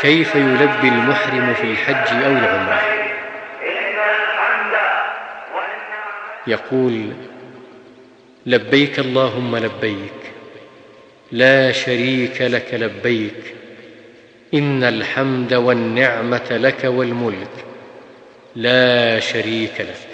كيف يلبي المحرم في الحج أو العمرة؟ يقول لبيك اللهم لبيك لا شريك لك لبيك إن الحمد والنعمة لك والملك لا شريك لك.